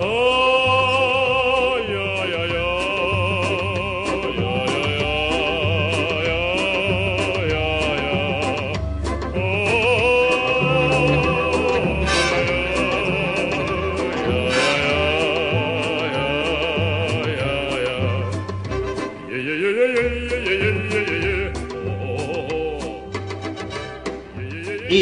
E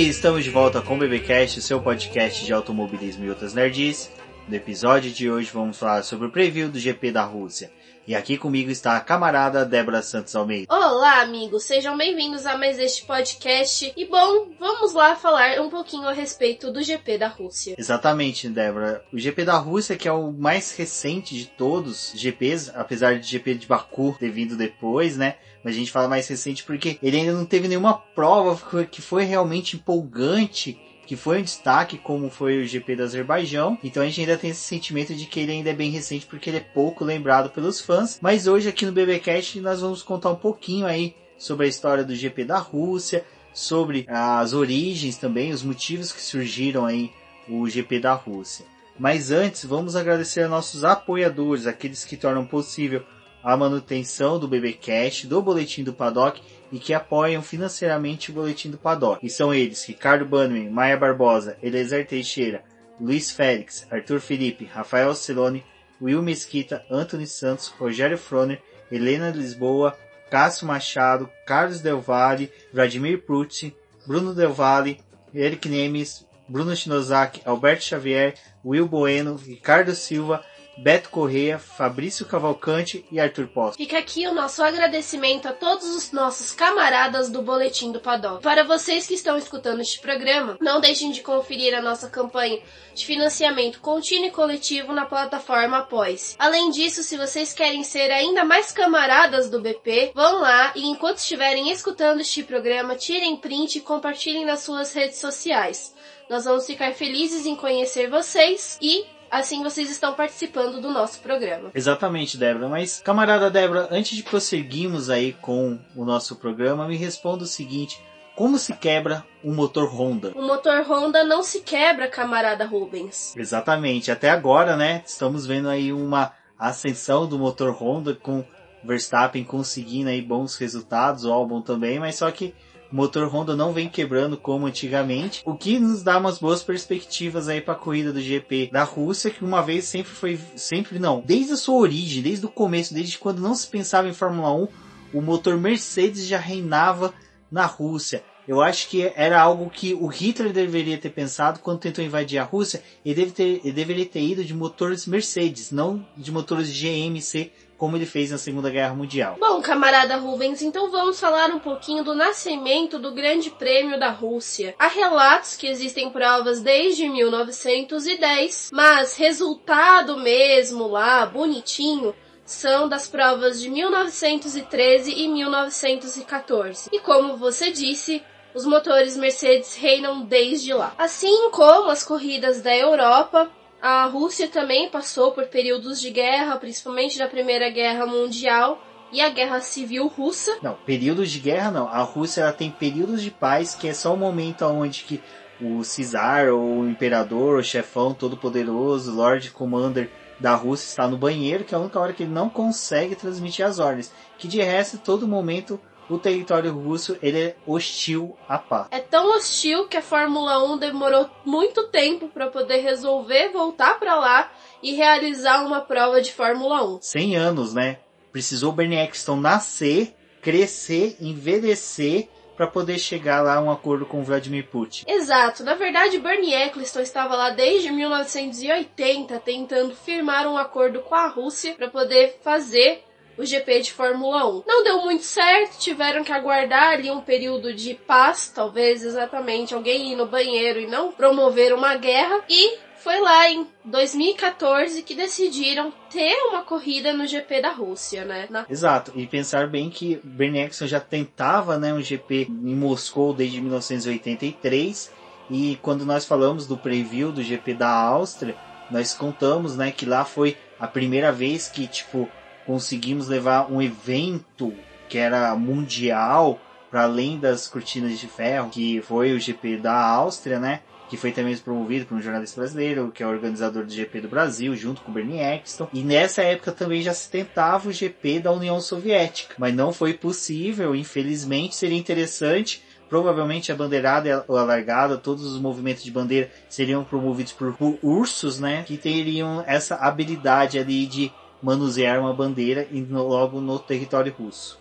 estamos de volta com o BBcast, seu podcast de automobilismo e outras nerds. No episódio de hoje vamos falar sobre o preview do GP da Rússia. E aqui comigo está a camarada Débora Santos Almeida. Olá, amigos, sejam bem-vindos a mais este podcast. E bom, vamos lá falar um pouquinho a respeito do GP da Rússia. Exatamente, Débora. O GP da Rússia, que é o mais recente de todos os GPs, apesar de GP de Baku ter vindo depois, né? Mas a gente fala mais recente porque ele ainda não teve nenhuma prova que foi realmente empolgante que foi um destaque, como foi o GP do Azerbaijão. Então a gente ainda tem esse sentimento de que ele ainda é bem recente, porque ele é pouco lembrado pelos fãs. Mas hoje aqui no BBcast nós vamos contar um pouquinho aí sobre a história do GP da Rússia, sobre as origens também, os motivos que surgiram aí o GP da Rússia. Mas antes, vamos agradecer nossos apoiadores, aqueles que tornam possível a manutenção do BBcast, do Boletim do Paddock e que apoiam financeiramente o Boletim do Paddock. E são eles Ricardo Bannerman, Maia Barbosa, Elezer Teixeira, Luiz Félix, Arthur Felipe, Rafael Celone, Will Mesquita, Anthony Santos, Rogério Froner, Helena Lisboa, Cássio Machado, Carlos Del Valle, Vladimir Prutti, Bruno Del Valle, Eric Nemes, Bruno Shinozaki, Alberto Xavier, Will Bueno, Ricardo Silva, Beto Correia, Fabrício Cavalcante e Arthur Posto. Fica aqui o nosso agradecimento a todos os nossos camaradas do Boletim do Paddock. Para vocês que estão escutando este programa, não deixem de conferir a nossa campanha de financiamento contínuo e coletivo na plataforma Após. Além disso, se vocês querem ser ainda mais camaradas do BP, vão lá e enquanto estiverem escutando este programa, tirem print e compartilhem nas suas redes sociais. Nós vamos ficar felizes em conhecer vocês e Assim vocês estão participando do nosso programa. Exatamente, Débora. Mas, camarada Débora, antes de prosseguirmos aí com o nosso programa, me responda o seguinte: como se quebra um motor Honda? O motor Honda não se quebra, camarada Rubens. Exatamente. Até agora, né? Estamos vendo aí uma ascensão do motor Honda com Verstappen conseguindo aí bons resultados, o álbum também, mas só que o motor Honda não vem quebrando como antigamente, o que nos dá umas boas perspectivas aí para a corrida do GP da Rússia, que uma vez sempre foi, sempre não, desde a sua origem, desde o começo, desde quando não se pensava em Fórmula 1, o motor Mercedes já reinava na Rússia. Eu acho que era algo que o Hitler deveria ter pensado quando tentou invadir a Rússia. Ele, deve ter, ele deveria ter ido de motores Mercedes, não de motores GMC como ele fez na Segunda Guerra Mundial. Bom, camarada Rubens, então vamos falar um pouquinho do nascimento do Grande Prêmio da Rússia. Há relatos que existem provas desde 1910, mas resultado mesmo lá, bonitinho, são das provas de 1913 e 1914. E como você disse, os motores Mercedes reinam desde lá. Assim como as corridas da Europa, a Rússia também passou por períodos de guerra, principalmente da Primeira Guerra Mundial e a Guerra Civil Russa. Não, períodos de guerra não. A Rússia ela tem períodos de paz, que é só o momento onde que o czar ou o imperador, o chefão todo poderoso, Lord Commander da Rússia está no banheiro, que é a única hora que ele não consegue transmitir as ordens. Que de resto, todo momento o território russo ele é hostil à paz. É tão hostil que a Fórmula 1 demorou muito tempo para poder resolver voltar para lá e realizar uma prova de Fórmula 1. 100 anos, né? Precisou Bernie Eccleston nascer, crescer, envelhecer para poder chegar lá a um acordo com Vladimir Putin. Exato. Na verdade, Bernie Eccleston estava lá desde 1980 tentando firmar um acordo com a Rússia para poder fazer o GP de Fórmula 1. Não deu muito certo, tiveram que aguardar ali um período de paz, talvez exatamente alguém ir no banheiro e não promover uma guerra. E foi lá em 2014 que decidiram ter uma corrida no GP da Rússia, né? Na... Exato, e pensar bem que Bernie Eccleston já tentava né, um GP em Moscou desde 1983 e quando nós falamos do preview do GP da Áustria, nós contamos né, que lá foi a primeira vez que tipo conseguimos levar um evento que era mundial para além das cortinas de ferro, que foi o GP da Áustria, né? que foi também promovido por um jornalista brasileiro, que é o organizador do GP do Brasil, junto com o Bernie Eccleston. E nessa época também já se tentava o GP da União Soviética, mas não foi possível, infelizmente seria interessante. Provavelmente a bandeirada e a largada, todos os movimentos de bandeira seriam promovidos por ursos, né? Que teriam essa habilidade ali de manusear uma bandeira e logo no território russo.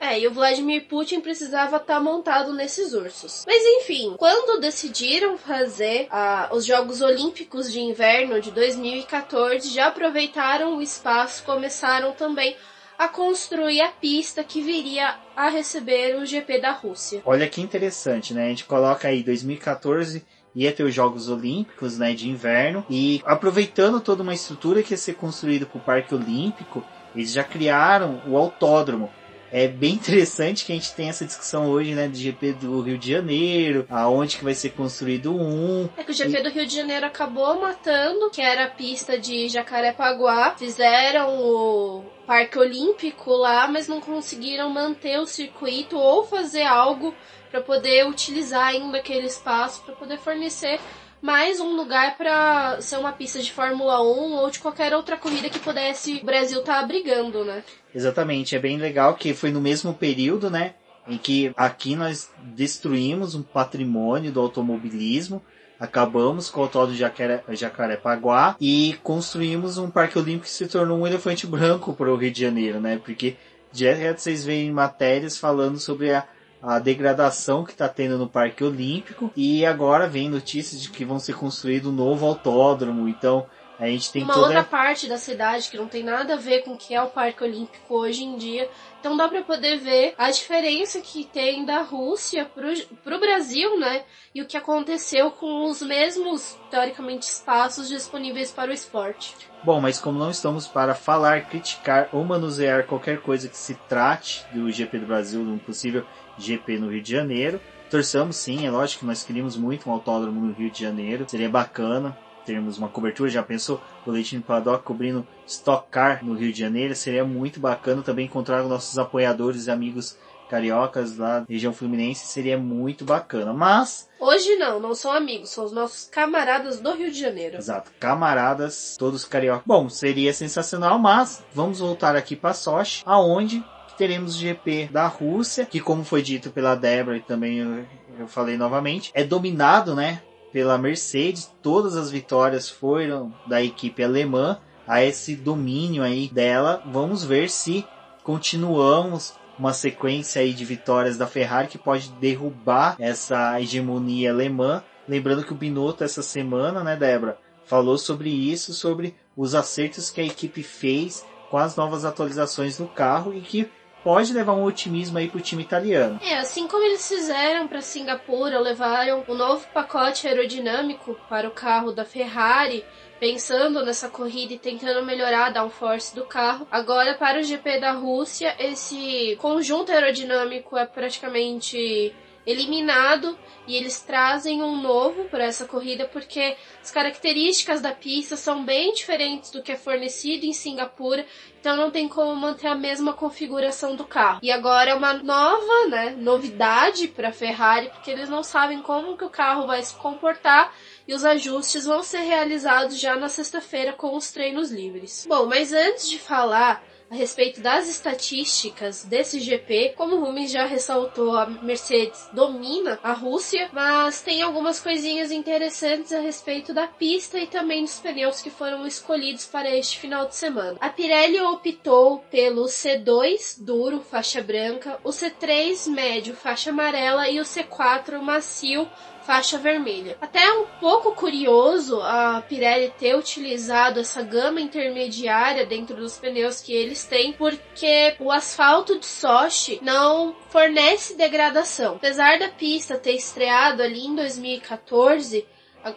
É, e o Vladimir Putin precisava estar tá montado nesses ursos. Mas enfim, quando decidiram fazer uh, os Jogos Olímpicos de Inverno de 2014, já aproveitaram o espaço, começaram também a construir a pista que viria a receber o GP da Rússia. Olha que interessante, né? A gente coloca aí 2014 ia ter os Jogos Olímpicos, né, de inverno, e aproveitando toda uma estrutura que ia ser construída para o Parque Olímpico, eles já criaram o autódromo é bem interessante que a gente tem essa discussão hoje, né, do GP do Rio de Janeiro, aonde que vai ser construído um. É que o GP e... do Rio de Janeiro acabou matando, que era a pista de Jacarepaguá. Fizeram o Parque Olímpico lá, mas não conseguiram manter o circuito ou fazer algo para poder utilizar ainda aquele espaço para poder fornecer mais um lugar para ser uma pista de Fórmula 1 ou de qualquer outra corrida que pudesse o Brasil estar tá né? Exatamente, é bem legal que foi no mesmo período, né? Em que aqui nós destruímos um patrimônio do automobilismo, acabamos com o autódromo de Jacaré, Jacarepaguá e construímos um parque olímpico que se tornou um elefante branco para o Rio de Janeiro, né? Porque direto vocês veem matérias falando sobre a a degradação que está tendo no Parque Olímpico e agora vem notícias de que vão ser construído um novo autódromo. Então a gente tem uma toda... outra parte da cidade que não tem nada a ver com o que é o Parque Olímpico hoje em dia. Então dá para poder ver a diferença que tem da Rússia pro, pro Brasil, né? E o que aconteceu com os mesmos, teoricamente, espaços disponíveis para o esporte. Bom, mas como não estamos para falar, criticar ou manusear qualquer coisa que se trate do GP do Brasil, um possível GP no Rio de Janeiro. Torçamos sim, é lógico que nós queríamos muito um autódromo no Rio de Janeiro, seria bacana termos uma cobertura, já pensou o Leitinho Paddock cobrindo Stock Car no Rio de Janeiro, seria muito bacana também encontrar nossos apoiadores e amigos cariocas lá da região fluminense, seria muito bacana, mas... Hoje não, não são amigos, são os nossos camaradas do Rio de Janeiro. Exato, camaradas, todos cariocas. Bom, seria sensacional, mas vamos voltar aqui para Sochi, aonde teremos o GP da Rússia, que como foi dito pela Débora e também eu, eu falei novamente, é dominado, né, pela Mercedes. Todas as vitórias foram da equipe alemã. A esse domínio aí dela, vamos ver se continuamos uma sequência aí de vitórias da Ferrari que pode derrubar essa hegemonia alemã. Lembrando que o Binotto essa semana, né, Débora, falou sobre isso, sobre os acertos que a equipe fez com as novas atualizações no carro e que pode levar um otimismo aí pro time italiano. É, assim como eles fizeram para Singapura, levaram o um novo pacote aerodinâmico para o carro da Ferrari, pensando nessa corrida e tentando melhorar a downforce do carro. Agora, para o GP da Rússia, esse conjunto aerodinâmico é praticamente eliminado e eles trazem um novo para essa corrida porque as características da pista são bem diferentes do que é fornecido em Singapura, então não tem como manter a mesma configuração do carro. E agora é uma nova, né, novidade para a Ferrari, porque eles não sabem como que o carro vai se comportar e os ajustes vão ser realizados já na sexta-feira com os treinos livres. Bom, mas antes de falar a respeito das estatísticas desse GP. Como o Rumi já ressaltou, a Mercedes domina a Rússia, mas tem algumas coisinhas interessantes a respeito da pista e também dos pneus que foram escolhidos para este final de semana. A Pirelli optou pelo C2 duro, faixa branca, o C3 médio, faixa amarela e o C4 macio, faixa vermelha. Até é um pouco curioso a Pirelli ter utilizado essa gama intermediária dentro dos pneus que eles têm, porque o asfalto de Sochi não fornece degradação. Apesar da pista ter estreado ali em 2014,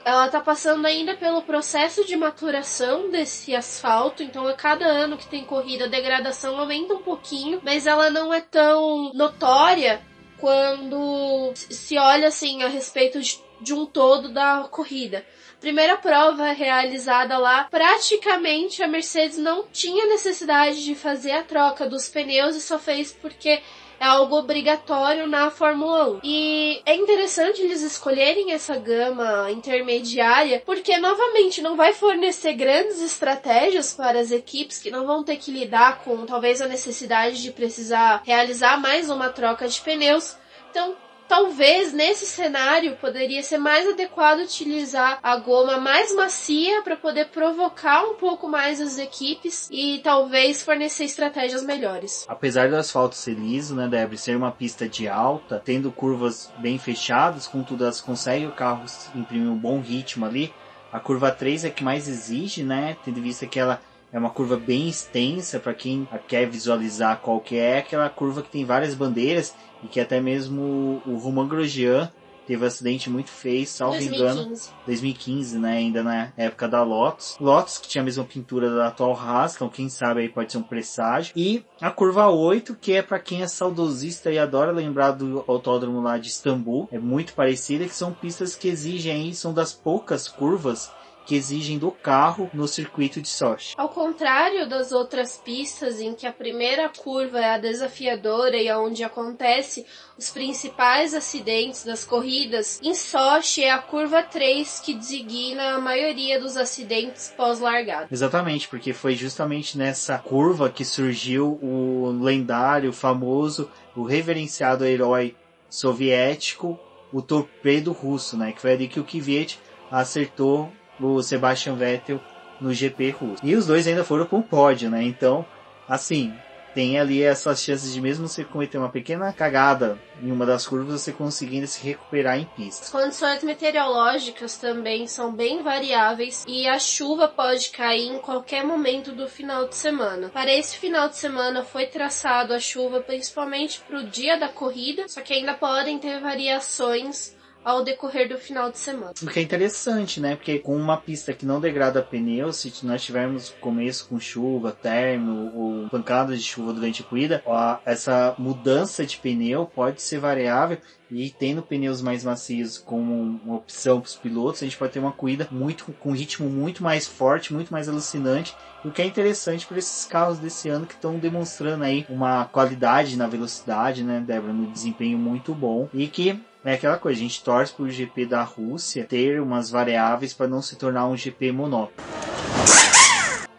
ela está passando ainda pelo processo de maturação desse asfalto, então a cada ano que tem corrida a degradação aumenta um pouquinho, mas ela não é tão notória quando se olha assim a respeito de, de um todo da corrida. Primeira prova realizada lá, praticamente a Mercedes não tinha necessidade de fazer a troca dos pneus e só fez porque é algo obrigatório na Fórmula 1. E é interessante eles escolherem essa gama intermediária, porque novamente não vai fornecer grandes estratégias para as equipes que não vão ter que lidar com talvez a necessidade de precisar realizar mais uma troca de pneus. Então, talvez nesse cenário poderia ser mais adequado utilizar a goma mais macia para poder provocar um pouco mais as equipes e talvez fornecer estratégias melhores. Apesar do asfalto ser liso, né, deve ser uma pista de alta, tendo curvas bem fechadas, contudo elas conseguem o carro imprimir um bom ritmo ali. A curva 3 é que mais exige, né, tendo em vista que ela é uma curva bem extensa para quem quer visualizar qual que é aquela curva que tem várias bandeiras e que até mesmo o Romain Grosjean teve um acidente muito feio, salvo 2015. engano, 2015, né, ainda na época da Lotus. Lotus que tinha a mesma pintura da atual Haas, então quem sabe aí pode ser um presságio. E a curva 8, que é para quem é saudosista e adora lembrar do autódromo lá de Istambul, é muito parecida, que são pistas que exigem aí, são das poucas curvas que exigem do carro no circuito de Sochi. Ao contrário das outras pistas em que a primeira curva é a desafiadora e onde acontece os principais acidentes das corridas, em Sochi é a curva 3 que designa a maioria dos acidentes pós-largada. Exatamente, porque foi justamente nessa curva que surgiu o lendário, famoso, o reverenciado herói soviético, o torpedo russo, né? Que foi ali que o Kvyat acertou o Sebastian Vettel no GP russo. E os dois ainda foram para o pódio, né? Então, assim, tem ali essas chances de mesmo você cometer uma pequena cagada em uma das curvas, você conseguindo se recuperar em pista. As condições meteorológicas também são bem variáveis e a chuva pode cair em qualquer momento do final de semana. Para esse final de semana foi traçado a chuva principalmente para o dia da corrida, só que ainda podem ter variações ao decorrer do final de semana. O que é interessante, né? Porque com uma pista que não degrada pneu, se nós tivermos começo com chuva, término ou pancadas de chuva durante a corrida, essa mudança de pneu pode ser variável e tendo pneus mais macios como uma opção para os pilotos, a gente pode ter uma corrida muito com um ritmo muito mais forte, muito mais alucinante, o que é interessante para esses carros desse ano que estão demonstrando aí uma qualidade na velocidade, né, Débora, no desempenho muito bom e que é aquela coisa, a gente torce para o GP da Rússia ter umas variáveis para não se tornar um GP monótono.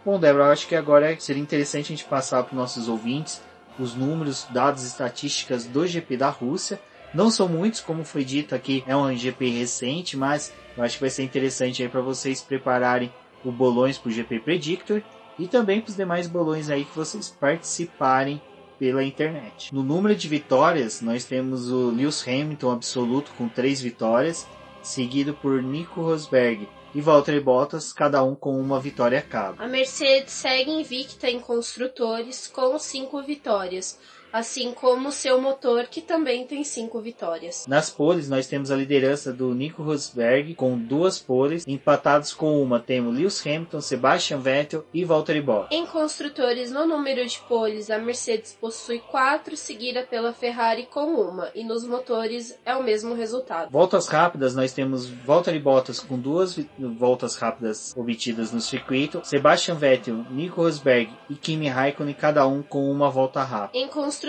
Bom, Débora, acho que agora seria interessante a gente passar para os nossos ouvintes os números, dados, estatísticas do GP da Rússia. Não são muitos, como foi dito aqui, é um GP recente, mas eu acho que vai ser interessante aí para vocês prepararem o bolões para o GP Predictor e também para os demais bolões aí que vocês participarem pela internet. No número de vitórias, nós temos o Lewis Hamilton absoluto com três vitórias, seguido por Nico Rosberg e Valtteri Bottas, cada um com uma vitória cada. A Mercedes segue invicta em construtores com cinco vitórias assim como seu motor, que também tem cinco vitórias. Nas poles, nós temos a liderança do Nico Rosberg com duas poles, empatados com uma temos Lewis Hamilton, Sebastian Vettel e Valtteri Bottas. Em construtores, no número de poles, a Mercedes possui quatro, seguida pela Ferrari com uma, e nos motores é o mesmo resultado. Voltas rápidas, nós temos Valtteri Bottas com duas voltas rápidas obtidas no circuito, Sebastian Vettel, Nico Rosberg e Kimi Raikkonen, cada um com uma volta rápida. Em construtores,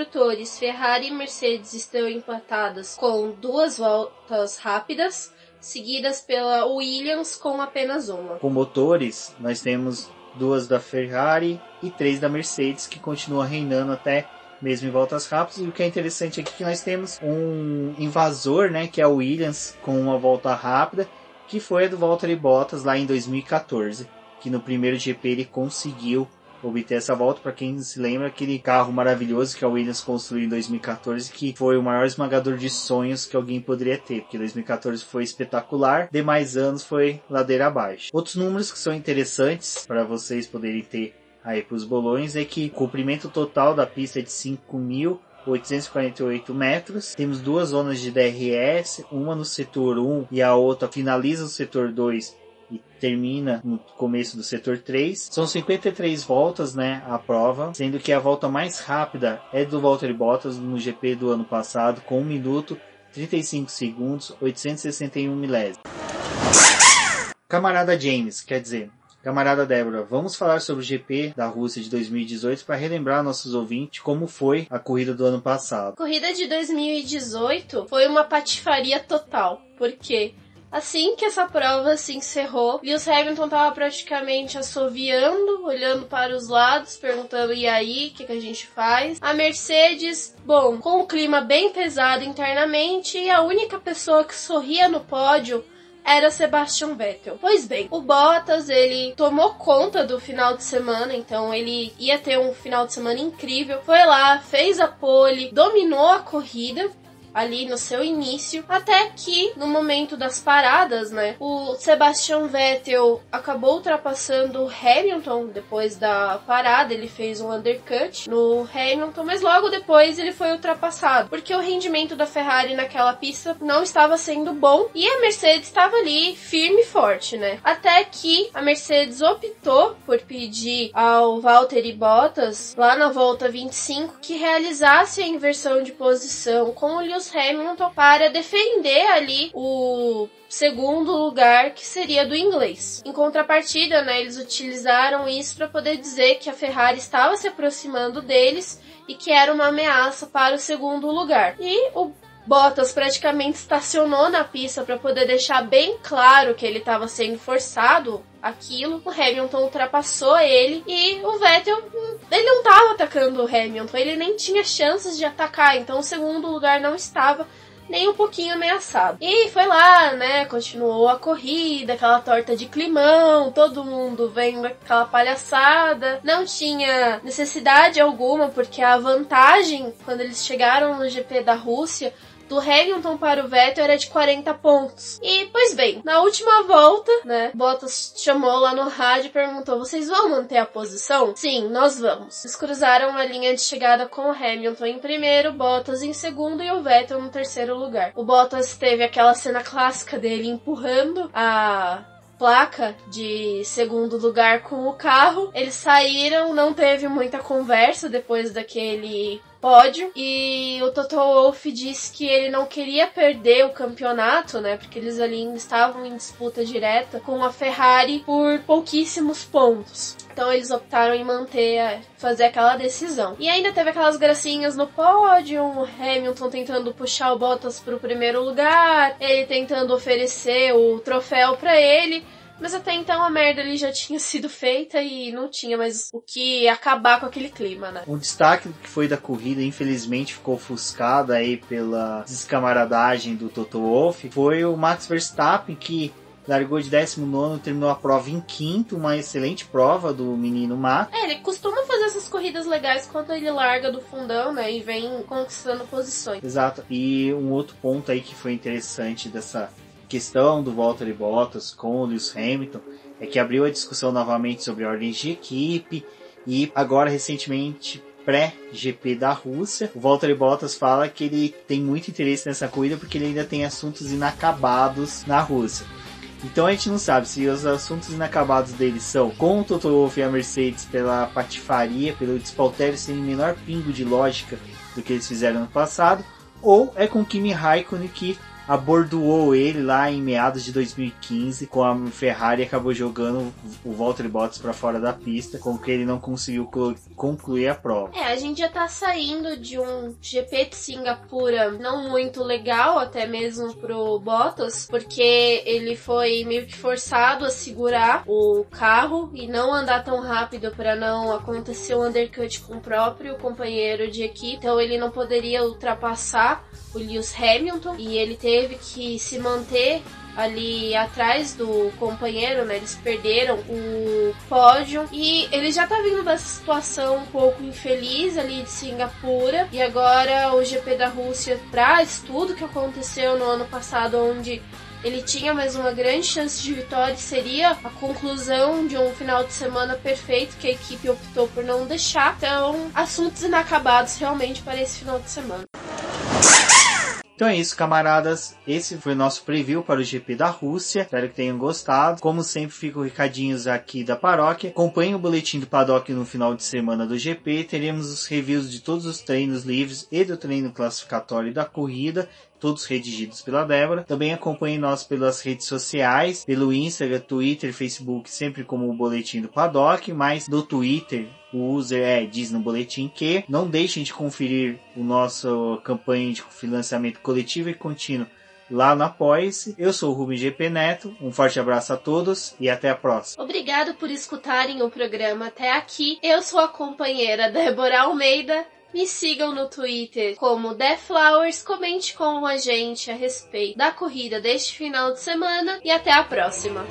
Ferrari e Mercedes estão empatadas com duas voltas rápidas, seguidas pela Williams com apenas uma. Com motores, nós temos duas da Ferrari e três da Mercedes, que continua reinando até mesmo em voltas rápidas. E o que é interessante aqui é que nós temos um invasor, né, que é o Williams com uma volta rápida, que foi a do Valtteri Bottas lá em 2014, que no primeiro GP ele conseguiu obter essa volta. Para quem se lembra, aquele carro maravilhoso que a Williams construiu em 2014, que foi o maior esmagador de sonhos que alguém poderia ter, porque 2014 foi espetacular, demais anos foi ladeira abaixo. Outros números que são interessantes para vocês poderem ter aí para os bolões é que o comprimento total da pista é de 5.848 metros. Temos duas zonas de DRS, uma no setor 1 e a outra finaliza o setor 2 e termina no começo do setor 3. São 53 voltas, né, a prova, sendo que a volta mais rápida é do Valtteri Bottas no GP do ano passado, com 1 minuto 35 segundos, 861 milésimos. Camarada James, quer dizer, Camarada Débora, vamos falar sobre o GP da Rússia de 2018 para relembrar nossos ouvintes como foi a corrida do ano passado. Corrida de 2018 foi uma patifaria total, porque Assim que essa prova se encerrou, Lewis Hamilton estava praticamente assoviando, olhando para os lados, perguntando: e aí, o que, que a gente faz? A Mercedes, bom, com o clima bem pesado internamente, e a única pessoa que sorria no pódio era Sebastian Vettel. Pois bem, o Bottas ele tomou conta do final de semana, então ele ia ter um final de semana incrível. Foi lá, fez a pole, dominou a corrida ali no seu início, até que no momento das paradas, né, o Sebastian Vettel acabou ultrapassando o Hamilton depois da parada, ele fez um undercut no Hamilton, mas logo depois ele foi ultrapassado, porque o rendimento da Ferrari naquela pista não estava sendo bom e a Mercedes estava ali firme e forte, né? Até que a Mercedes optou por pedir ao Valtteri Bottas lá na volta 25 que realizasse a inversão de posição com o Lewis Lewis Hamilton para defender ali o segundo lugar que seria do inglês. Em contrapartida, né, eles utilizaram isso para poder dizer que a Ferrari estava se aproximando deles e que era uma ameaça para o segundo lugar. E o Bottas praticamente estacionou na pista para poder deixar bem claro que ele estava sendo forçado aquilo. O Hamilton ultrapassou ele e o Vettel, ele não estava atacando o Hamilton, ele nem tinha chances de atacar, então o segundo lugar não estava nem um pouquinho ameaçado. E foi lá, né? Continuou a corrida, aquela torta de climão, todo mundo vendo aquela palhaçada. Não tinha necessidade alguma, porque a vantagem quando eles chegaram no GP da Rússia do Hamilton para o Vettel era de 40 pontos. E, pois bem, na última volta, né, Bottas chamou lá no rádio e perguntou: vocês vão manter a posição? Sim, nós vamos. Eles cruzaram a linha de chegada com o Hamilton em primeiro, Bottas em segundo e o Vettel no terceiro lugar. O Bottas teve aquela cena clássica dele empurrando a placa de segundo lugar com o carro. Eles saíram, não teve muita conversa depois daquele pódio. E o Toto Wolff disse que ele não queria perder o campeonato, né? Porque eles ali estavam em disputa direta com a Ferrari por pouquíssimos pontos. Então eles optaram em manter, fazer aquela decisão. E ainda teve aquelas gracinhas no pódio, o Hamilton tentando puxar o Bottas para o primeiro lugar, ele tentando oferecer o troféu para ele. Mas até então a merda ali já tinha sido feita e não tinha mais o que acabar com aquele clima, né? Um destaque que foi da corrida, infelizmente ficou ofuscado aí pela descamaradagem do Toto Wolff, foi o Max Verstappen que largou de 19, terminou a prova em quinto, uma excelente prova do menino Max. É, ele costuma fazer essas corridas legais quando ele larga do fundão, né, e vem conquistando posições. Exato. E um outro ponto aí que foi interessante dessa questão do Valtteri Bottas com o Lewis Hamilton é que abriu a discussão novamente sobre ordens de equipe e agora recentemente pré-GP da Rússia, o Valtteri Bottas fala que ele tem muito interesse nessa corrida porque ele ainda tem assuntos inacabados na Rússia. Então a gente não sabe se os assuntos inacabados dele são com o Toto Wolff e a Mercedes pela patifaria, pelo despautério sem o menor pingo de lógica do que eles fizeram no passado, ou é com Kimi Raikkonen que abordoou ele lá em meados de 2015 com a Ferrari e acabou jogando o Valtteri Bottas para fora da pista, com que ele não conseguiu concluir a prova. É, a gente já tá saindo de um GP de Singapura não muito legal, até mesmo pro Bottas, porque ele foi meio que forçado a segurar o carro e não andar tão rápido para não acontecer um undercut com o próprio companheiro de equipe. Então ele não poderia ultrapassar o Lewis Hamilton e ele teve que se manter ali atrás do companheiro, né? Eles perderam o pódio e ele já tá vindo dessa situação um pouco infeliz ali de Singapura e agora o GP da Rússia traz tudo que aconteceu no ano passado onde ele tinha mais uma grande chance de vitória seria a conclusão de um final de semana perfeito que a equipe optou por não deixar. Então, assuntos inacabados realmente para esse final de semana. Então é isso, camaradas. Esse foi o nosso preview para o GP da Rússia. Espero que tenham gostado. Como sempre, ficam recadinhos aqui da paróquia. Acompanhe o boletim do Paddock no final de semana do GP. Teremos os reviews de todos os treinos livres e do treino classificatório da corrida todos redigidos pela Débora. Também acompanhe nós pelas redes sociais, pelo Instagram, Twitter, Facebook, sempre como o Boletim do Paddock, mas do Twitter o user é diz no boletim que não deixem de conferir o nosso campanha de financiamento coletivo e contínuo lá no Apoia-se. Eu sou o Rubem GP Neto, um forte abraço a todos e até a próxima. Obrigado por escutarem o programa até aqui. Eu sou a companheira Débora Almeida me sigam no Twitter como TheFlowers, comente com a gente a respeito da corrida deste final de semana e até a próxima.